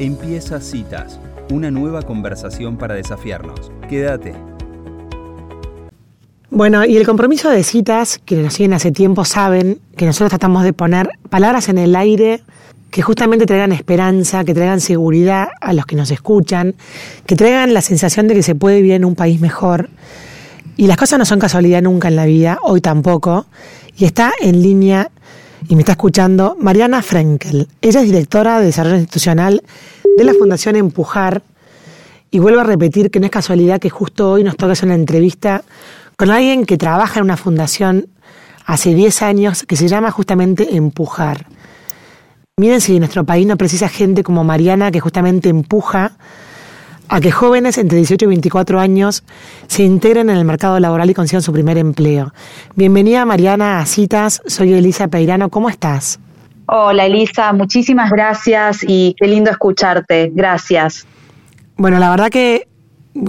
Empieza Citas, una nueva conversación para desafiarnos. Quédate. Bueno, y el compromiso de citas, quienes nos siguen hace tiempo saben que nosotros tratamos de poner palabras en el aire que justamente traigan esperanza, que traigan seguridad a los que nos escuchan, que traigan la sensación de que se puede vivir en un país mejor. Y las cosas no son casualidad nunca en la vida, hoy tampoco. Y está en línea y me está escuchando Mariana Frenkel. Ella es directora de Desarrollo Institucional de la Fundación Empujar. Y vuelvo a repetir que no es casualidad que justo hoy nos toque hacer una entrevista con alguien que trabaja en una fundación hace 10 años que se llama justamente Empujar. Miren si nuestro país no precisa gente como Mariana que justamente empuja a que jóvenes entre 18 y 24 años se integren en el mercado laboral y consigan su primer empleo. Bienvenida Mariana a Citas, soy Elisa Peirano, ¿cómo estás? Hola Elisa, muchísimas gracias y qué lindo escucharte, gracias. Bueno, la verdad que,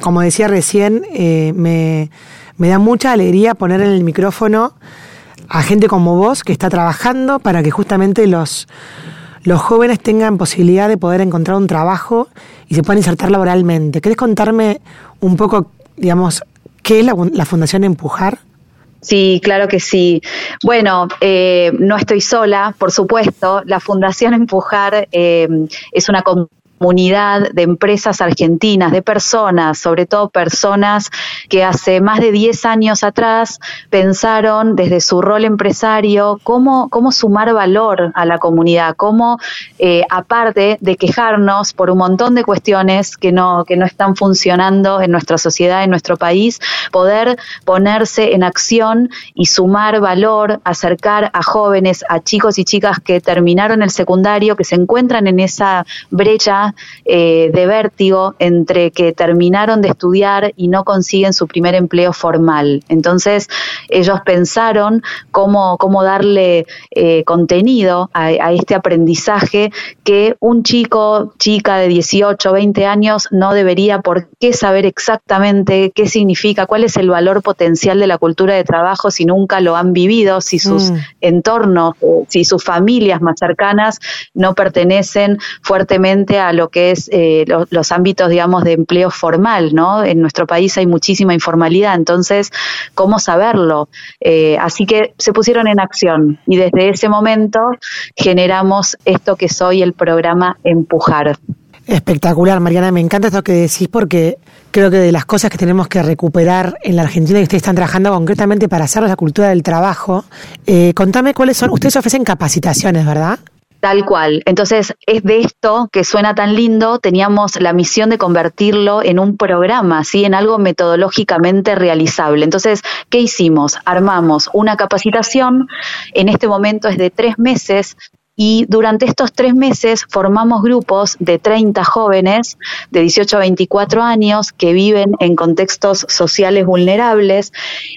como decía recién, eh, me, me da mucha alegría poner en el micrófono a gente como vos que está trabajando para que justamente los, los jóvenes tengan posibilidad de poder encontrar un trabajo y se puedan insertar laboralmente. ¿Querés contarme un poco, digamos, qué es la, Fundación Empujar? Sí, claro que sí. Bueno, eh, no estoy sola, por supuesto. La Fundación Empujar eh, es una comunidad de empresas argentinas, de personas, sobre todo personas que hace más de 10 años atrás pensaron desde su rol empresario cómo, cómo sumar valor a la comunidad, cómo, eh, aparte de quejarnos por un montón de cuestiones que no, que no están funcionando en nuestra sociedad, en nuestro país, poder ponerse en acción y sumar valor, acercar a jóvenes, a chicos y chicas que terminaron el secundario, que se encuentran en esa brecha eh, de vértigo entre que terminaron de estudiar y no consiguen su primer empleo formal. Entonces, ellos pensaron cómo, cómo darle eh, contenido a, este aprendizaje que un chico, chica de 18, 20 años no debería por qué saber exactamente qué significa, cuál es el valor potencial de la cultura de trabajo si nunca lo han vivido, si sus mm. entornos, si sus familias más cercanas no pertenecen fuertemente a lo que es eh, los ámbitos, digamos, de empleo formal, ¿no? En nuestro país hay muchísima informalidad, entonces, ¿cómo saberlo? Eh, así que se pusieron en acción y desde ese momento generamos esto que soy el programa Empujar. Espectacular, Mariana, me encanta esto que decís porque creo que de las cosas que tenemos que recuperar en la Argentina y ustedes están trabajando concretamente para hacer la cultura del trabajo, eh, contame cuáles son, ustedes ofrecen capacitaciones, ¿verdad? Tal cual. Entonces, es de esto que suena tan lindo, teníamos la misión de convertirlo en un programa, ¿sí? en algo metodológicamente realizable. Entonces, ¿qué hicimos? Armamos una capacitación, en este momento es de tres meses, y durante estos tres meses formamos grupos de 30 jóvenes de 18 a 24 años que viven en contextos sociales vulnerables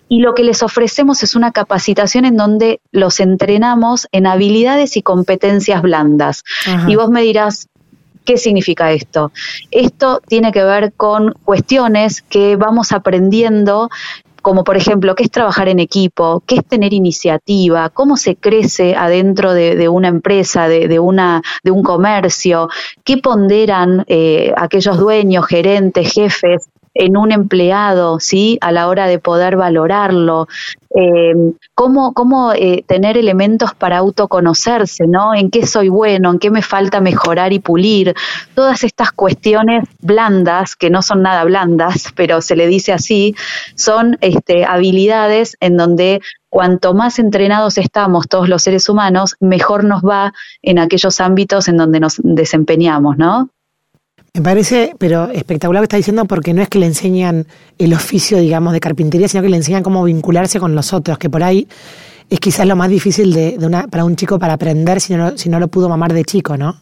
y lo que les ofrecemos es una capacitación en donde los entrenamos en habilidades y competencias blandas. Y vos me dirás, ¿Qué significa esto? Esto tiene que ver con cuestiones que vamos aprendiendo como por ejemplo, qué es trabajar en equipo, qué es tener iniciativa, cómo se crece adentro de, una empresa, de, una, de un comercio, qué ponderan eh, aquellos dueños, gerentes, jefes en un empleado, ¿sí? A la hora de poder valorarlo, eh, cómo, cómo eh, tener elementos para autoconocerse, ¿no? En qué soy bueno, en qué me falta mejorar y pulir. Todas estas cuestiones blandas, que no son nada blandas, pero se le dice así, son este, habilidades en donde cuanto más entrenados estamos todos los seres humanos, mejor nos va en aquellos ámbitos en donde nos desempeñamos, ¿no? Me parece, pero espectacular lo que está diciendo porque no es que le enseñan el oficio, digamos, de carpintería, sino que le enseñan cómo vincularse con los otros, que por ahí es quizás lo más difícil de, de una, para un chico para aprender si no, si no lo pudo mamar de chico, ¿no?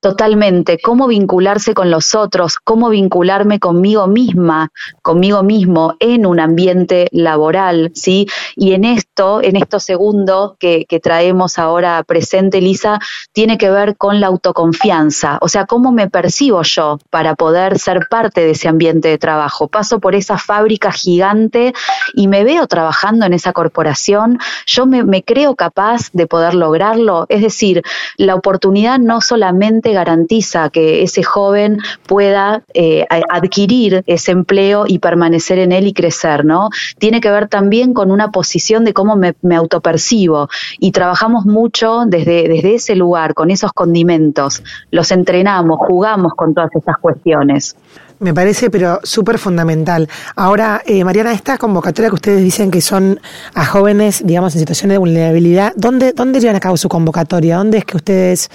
Totalmente, cómo vincularse con los otros, cómo vincularme conmigo misma, conmigo mismo en un ambiente laboral, ¿sí? Y en esto, en esto segundo que, traemos ahora presente, Lisa, tiene que ver con la autoconfianza, o sea, cómo me percibo yo para poder ser parte de ese ambiente de trabajo. Paso por esa fábrica gigante y me veo trabajando en esa corporación, yo me creo capaz de poder lograrlo, es decir, la oportunidad no solamente garantiza que ese joven pueda eh, adquirir ese empleo y permanecer en él y crecer, ¿no? Tiene que ver también con una posición de cómo me, autopercibo y trabajamos mucho desde, desde ese lugar, con esos condimentos, los entrenamos, jugamos con todas estas cuestiones. Me parece, pero súper fundamental. Ahora, eh, Mariana, esta convocatoria que ustedes dicen que son a jóvenes, digamos, en situaciones de vulnerabilidad, ¿dónde, dónde llevan a cabo su convocatoria? ¿Dónde es que ustedes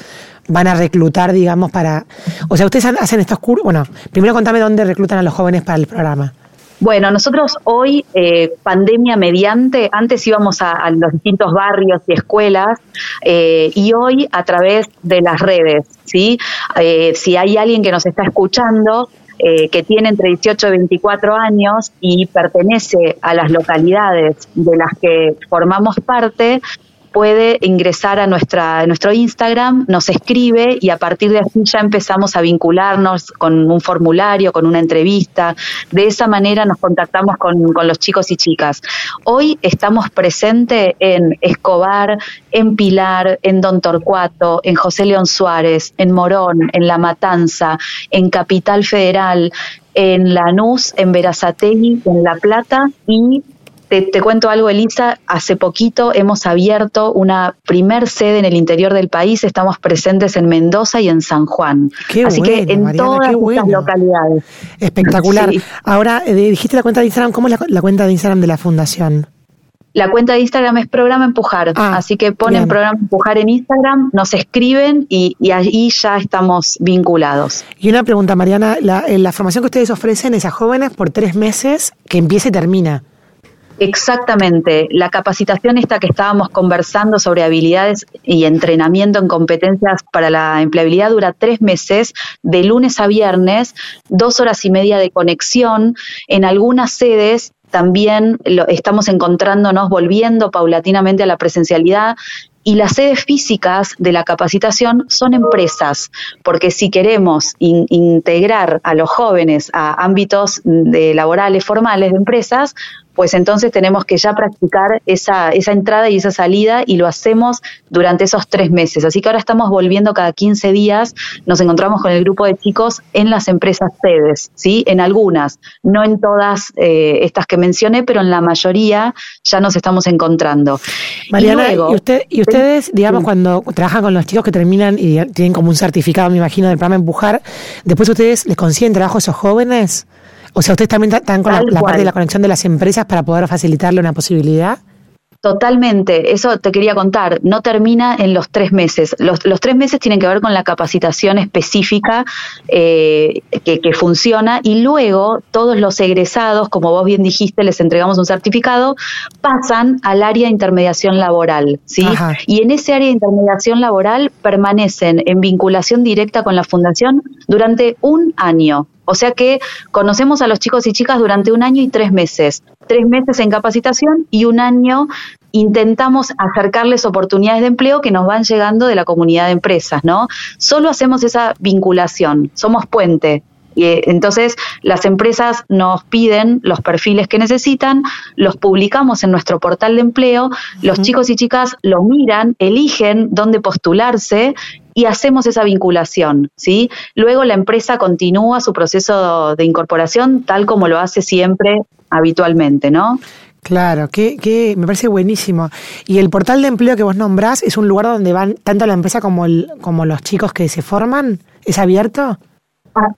van a reclutar, digamos, para... O sea, ustedes hacen estos cursos... Bueno, primero contame dónde reclutan a los jóvenes para el programa. Bueno, nosotros hoy, eh, pandemia mediante, antes íbamos a, los distintos barrios y escuelas eh, y hoy a través de las redes, ¿sí? Eh, si hay alguien que nos está escuchando, que tiene entre 18 y 24 años y pertenece a las localidades de las que formamos parte, puede ingresar a nuestra, nuestro Instagram, nos escribe y a partir de así ya empezamos a vincularnos con un formulario, con una entrevista. De esa manera nos contactamos con, con los chicos y chicas. Hoy estamos presentes en Escobar, en Pilar, en Don Torcuato, en José León Suárez, en Morón, en La Matanza, en Capital Federal, en Lanús, en Verazategui, en La Plata y te, cuento algo, Elisa. Hace poquito hemos abierto una primer sede en el interior del país. Estamos presentes en Mendoza y en San Juan. Así que en todas estas localidades. Espectacular. Ahora, eh, dijiste la cuenta de Instagram. ¿Cómo es la, cuenta de Instagram de la Fundación? La cuenta de Instagram es Programa Empujar, ah, así que ponen Programa Empujar en Instagram, nos escriben y, y, ahí ya estamos vinculados. Y una pregunta, Mariana, la, eh, la formación que ustedes ofrecen es a jóvenes por tres meses que empieza y termina. Exactamente. La capacitación esta que estábamos conversando sobre habilidades y entrenamiento en competencias para la empleabilidad dura tres meses, de lunes a viernes, dos horas y media de conexión. En algunas sedes también lo, estamos encontrándonos volviendo paulatinamente a la presencialidad y las sedes físicas de la capacitación son empresas, porque si queremos integrar a los jóvenes a ámbitos de laborales formales de empresas, pues entonces tenemos que ya practicar esa, esa entrada y esa salida y lo hacemos durante esos tres meses. Así que ahora estamos volviendo cada 15 días, nos encontramos con el grupo de chicos en las empresas sedes, ¿sí? En algunas, no en todas eh, estas que mencioné, pero en la mayoría ya nos estamos encontrando. Mariana, y, usted, y ustedes, digamos, cuando trabajan con los chicos que terminan y tienen como un certificado, me imagino, del programa Empujar, después ustedes les consiguen trabajo a esos jóvenes? O sea, ustedes también están con la, parte de la conexión de las empresas para poder facilitarle una posibilidad. Totalmente, eso te quería contar, no termina en los tres meses. Los, tres meses tienen que ver con la capacitación específica eh, que, funciona y luego todos los egresados, como vos bien dijiste, les entregamos un certificado, pasan al área de intermediación laboral, ¿sí? Y en ese área de intermediación laboral permanecen en vinculación directa con la fundación durante un año. O sea que conocemos a los chicos y chicas durante un año y tres meses. Tres meses en capacitación y un año intentamos acercarles oportunidades de empleo que nos van llegando de la comunidad de empresas, ¿no? Solo hacemos esa vinculación, somos puente. Y, eh, entonces las empresas nos piden los perfiles que necesitan, los publicamos en nuestro portal de empleo, los chicos y chicas lo miran, eligen dónde postularse y hacemos esa vinculación, ¿sí? Luego la empresa continúa su proceso de incorporación tal como lo hace siempre habitualmente, ¿no? Claro, que, que me parece buenísimo. Y el portal de empleo que vos nombrás es un lugar donde van tanto la empresa como, el, como los chicos que se forman. ¿Es abierto? Ah,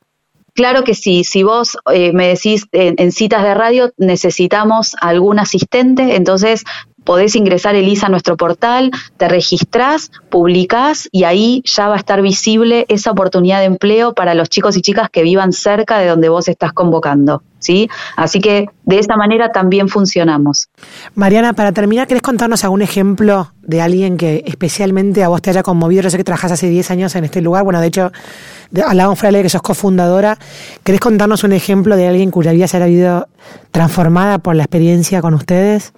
claro que sí. Si vos eh, me decís en, citas de radio necesitamos algún asistente, entonces podés ingresar, Elisa, a nuestro portal, te registrás, publicás y ahí ya va a estar visible esa oportunidad de empleo para los chicos y chicas que vivan cerca de donde vos estás convocando. ¿Sí? Así que de esa manera también funcionamos. Mariana, para terminar, ¿querés contarnos algún ejemplo de alguien que especialmente a vos te haya conmovido? Yo sé que trabajás hace 10 años en este lugar, bueno, de hecho, hablábamos fuera de que sos cofundadora. ¿Querés contarnos un ejemplo de alguien cuya vida se haya visto transformada por la experiencia con ustedes?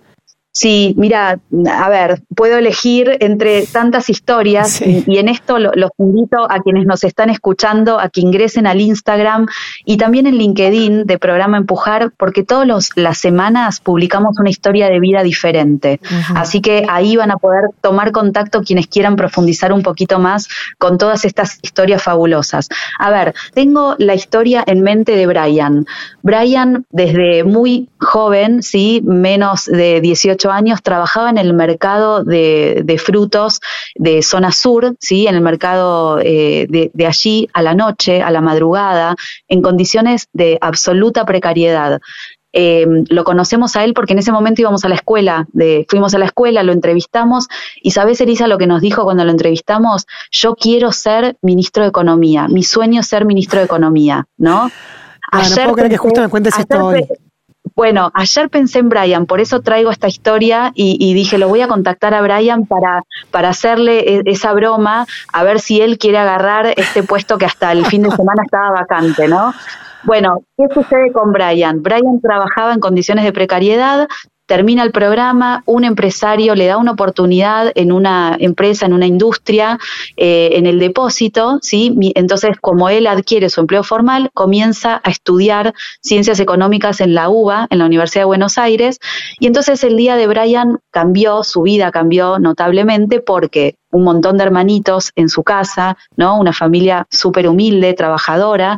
Sí, mira, a ver, puedo elegir entre tantas historias y, en esto los invito a quienes nos están escuchando a que ingresen al Instagram y también en LinkedIn de programa Empujar, porque todas las semanas publicamos una historia de vida diferente. Así que ahí van a poder tomar contacto quienes quieran profundizar un poquito más con todas estas historias fabulosas. A ver, tengo la historia en mente de Brian. Brian, desde muy joven, sí, menos de 18 años trabajaba en el mercado de, frutos de zona sur, ¿sí? en el mercado eh, de, allí a la noche, a la madrugada, en condiciones de absoluta precariedad. Em, lo conocemos a él porque en ese momento íbamos a la escuela, de, fuimos a la escuela, lo entrevistamos y sabes, Elisa, lo que nos dijo cuando lo entrevistamos, yo quiero ser ministro de Economía, mi sueño es ser ministro de Economía, ¿no? Ayer no que justo me cuentes esto hoy. Bueno, ayer pensé en Brian, por eso traigo esta historia y, dije, lo voy a contactar a Brian para, para hacerle e, esa broma, a ver si él quiere agarrar este puesto que hasta el fin de semana estaba vacante, ¿no? Bueno, ¿qué sucede con Brian? Brian trabajaba en condiciones de precariedad, termina el programa, un empresario le da una oportunidad en una empresa, en una industria, eh, en el depósito, ¿sí? Entonces, como él adquiere su empleo formal, comienza a estudiar ciencias económicas en la UBA, en la Universidad de Buenos Aires, y entonces el día de Brian cambió, su vida cambió notablemente porque un montón de hermanitos en su casa, ¿no? Una familia súper humilde, trabajadora,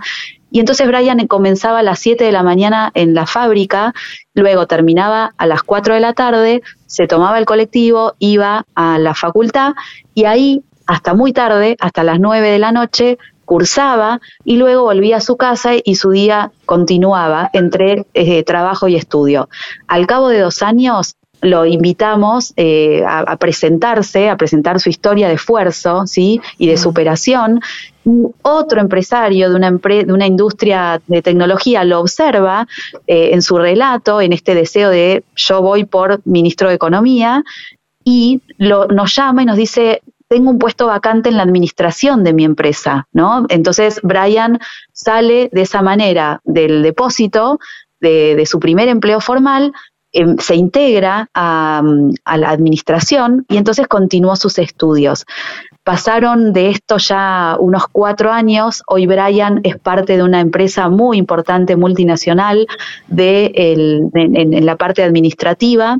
y entonces Brian comenzaba a las 7 de la mañana en la fábrica, luego terminaba a las 4 de la tarde, se tomaba el colectivo, iba a la facultad y ahí hasta muy tarde, hasta las 9 de la noche, cursaba y luego volvía a su casa y su día continuaba entre eh, trabajo y estudio. Al cabo de dos años lo invitamos eh, a, presentarse, a presentar su historia de esfuerzo ¿sí? y de superación. Otro empresario de una, de una industria de tecnología lo observa eh, en su relato, en este deseo de yo voy por ministro de Economía, y lo, nos llama y nos dice, tengo un puesto vacante en la administración de mi empresa, ¿no? Entonces Brian sale de esa manera del depósito de, de, su primer empleo formal Em, se integra a, la administración y entonces continuó sus estudios. Pasaron de esto ya unos cuatro años. Hoy Brian es parte de una empresa muy importante multinacional de en, la parte administrativa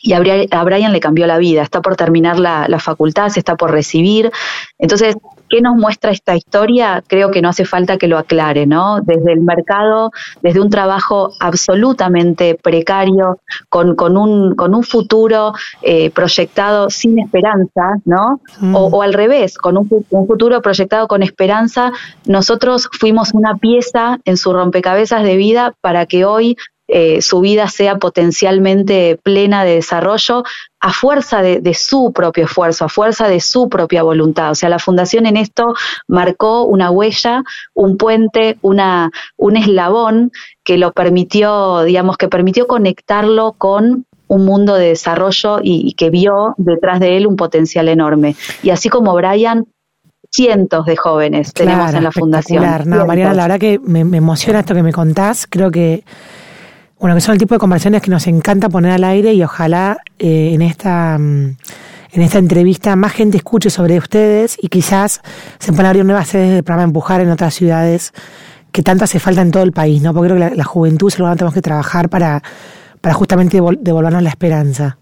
y a Brian le cambió la vida. Está por terminar la, la, facultad, se está por recibir. Entonces, ¿Qué nos muestra esta historia? Creo que no hace falta que lo aclare, ¿no? Desde el mercado, desde un trabajo absolutamente precario, con, con, un, con un futuro eh, proyectado sin esperanza, ¿no? Mm. O, al revés, con un, un futuro proyectado con esperanza, nosotros fuimos una pieza en su rompecabezas de vida para que hoy eh, su vida sea potencialmente plena de desarrollo a fuerza de, su propio esfuerzo, a fuerza de su propia voluntad. O sea, la fundación en esto marcó una huella, un puente, una, un eslabón que lo permitió, digamos, que permitió conectarlo con un mundo de desarrollo y, que vio detrás de él un potencial enorme. Y así como Brian, cientos de jóvenes tenemos en la fundación. No, Mariana, la verdad que me, me emociona esto que me contás. Creo que bueno, que son el tipo de conversaciones que nos encanta poner al aire y ojalá eh, en esta mm, en esta entrevista más gente escuche sobre ustedes y quizás se puedan abrir nuevas sedes de programa Empujar en otras ciudades que tanto hace falta en todo el país, ¿no? Porque creo que la, juventud es lo que tenemos que trabajar para, para justamente devolvernos la esperanza.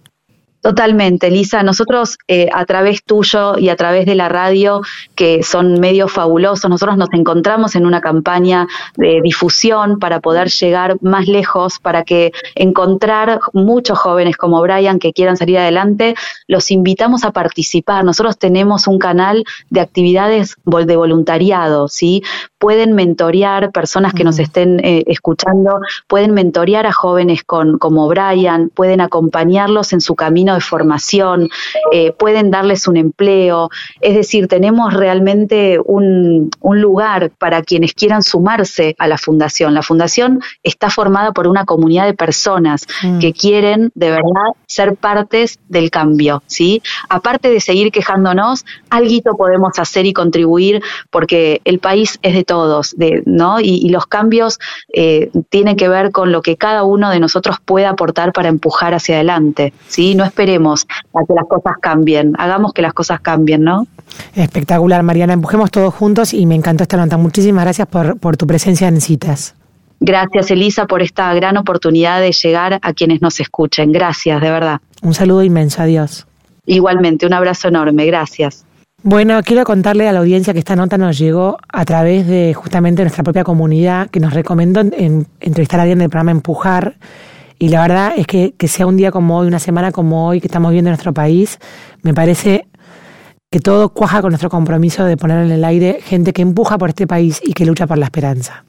Totalmente, Lisa. Nosotros eh, a través tuyo y a través de la radio, que son medios fabulosos, nosotros nos encontramos en una campaña de difusión para poder llegar más lejos, para que encontrar muchos jóvenes como Brian que quieran salir adelante, los invitamos a participar. Nosotros tenemos un canal de actividades de voluntariado, ¿sí? Pueden mentorear personas que nos estén eh, escuchando, pueden mentorear a jóvenes con, como Brian, pueden acompañarlos en su camino camino de formación, eh, pueden darles un empleo, es decir, tenemos realmente un, lugar para quienes quieran sumarse a la fundación. La fundación está formada por una comunidad de personas mm. que quieren de verdad ser partes del cambio, ¿sí? Aparte de seguir quejándonos, algo podemos hacer y contribuir porque el país es de todos, de, ¿no? Y, los cambios eh, tienen que ver con lo que cada uno de nosotros puede aportar para empujar hacia adelante, ¿sí? No esperemos a que las cosas cambien, hagamos que las cosas cambien, ¿no? Espectacular, Mariana, empujemos todos juntos y me encantó esta nota. Muchísimas gracias por, por tu presencia en Citas. Gracias, Elisa, por esta gran oportunidad de llegar a quienes nos escuchen. Gracias, de verdad. Un saludo inmenso, adiós. Igualmente, un abrazo enorme, gracias. Bueno, quiero contarle a la audiencia que esta nota nos llegó a través de justamente nuestra propia comunidad que nos recomendó entrevistar a alguien del programa Empujar. Y la verdad es que, que sea un día como hoy, una semana como hoy que estamos viendo en nuestro país, me parece que todo cuaja con nuestro compromiso de poner en el aire gente que empuja por este país y que lucha por la esperanza.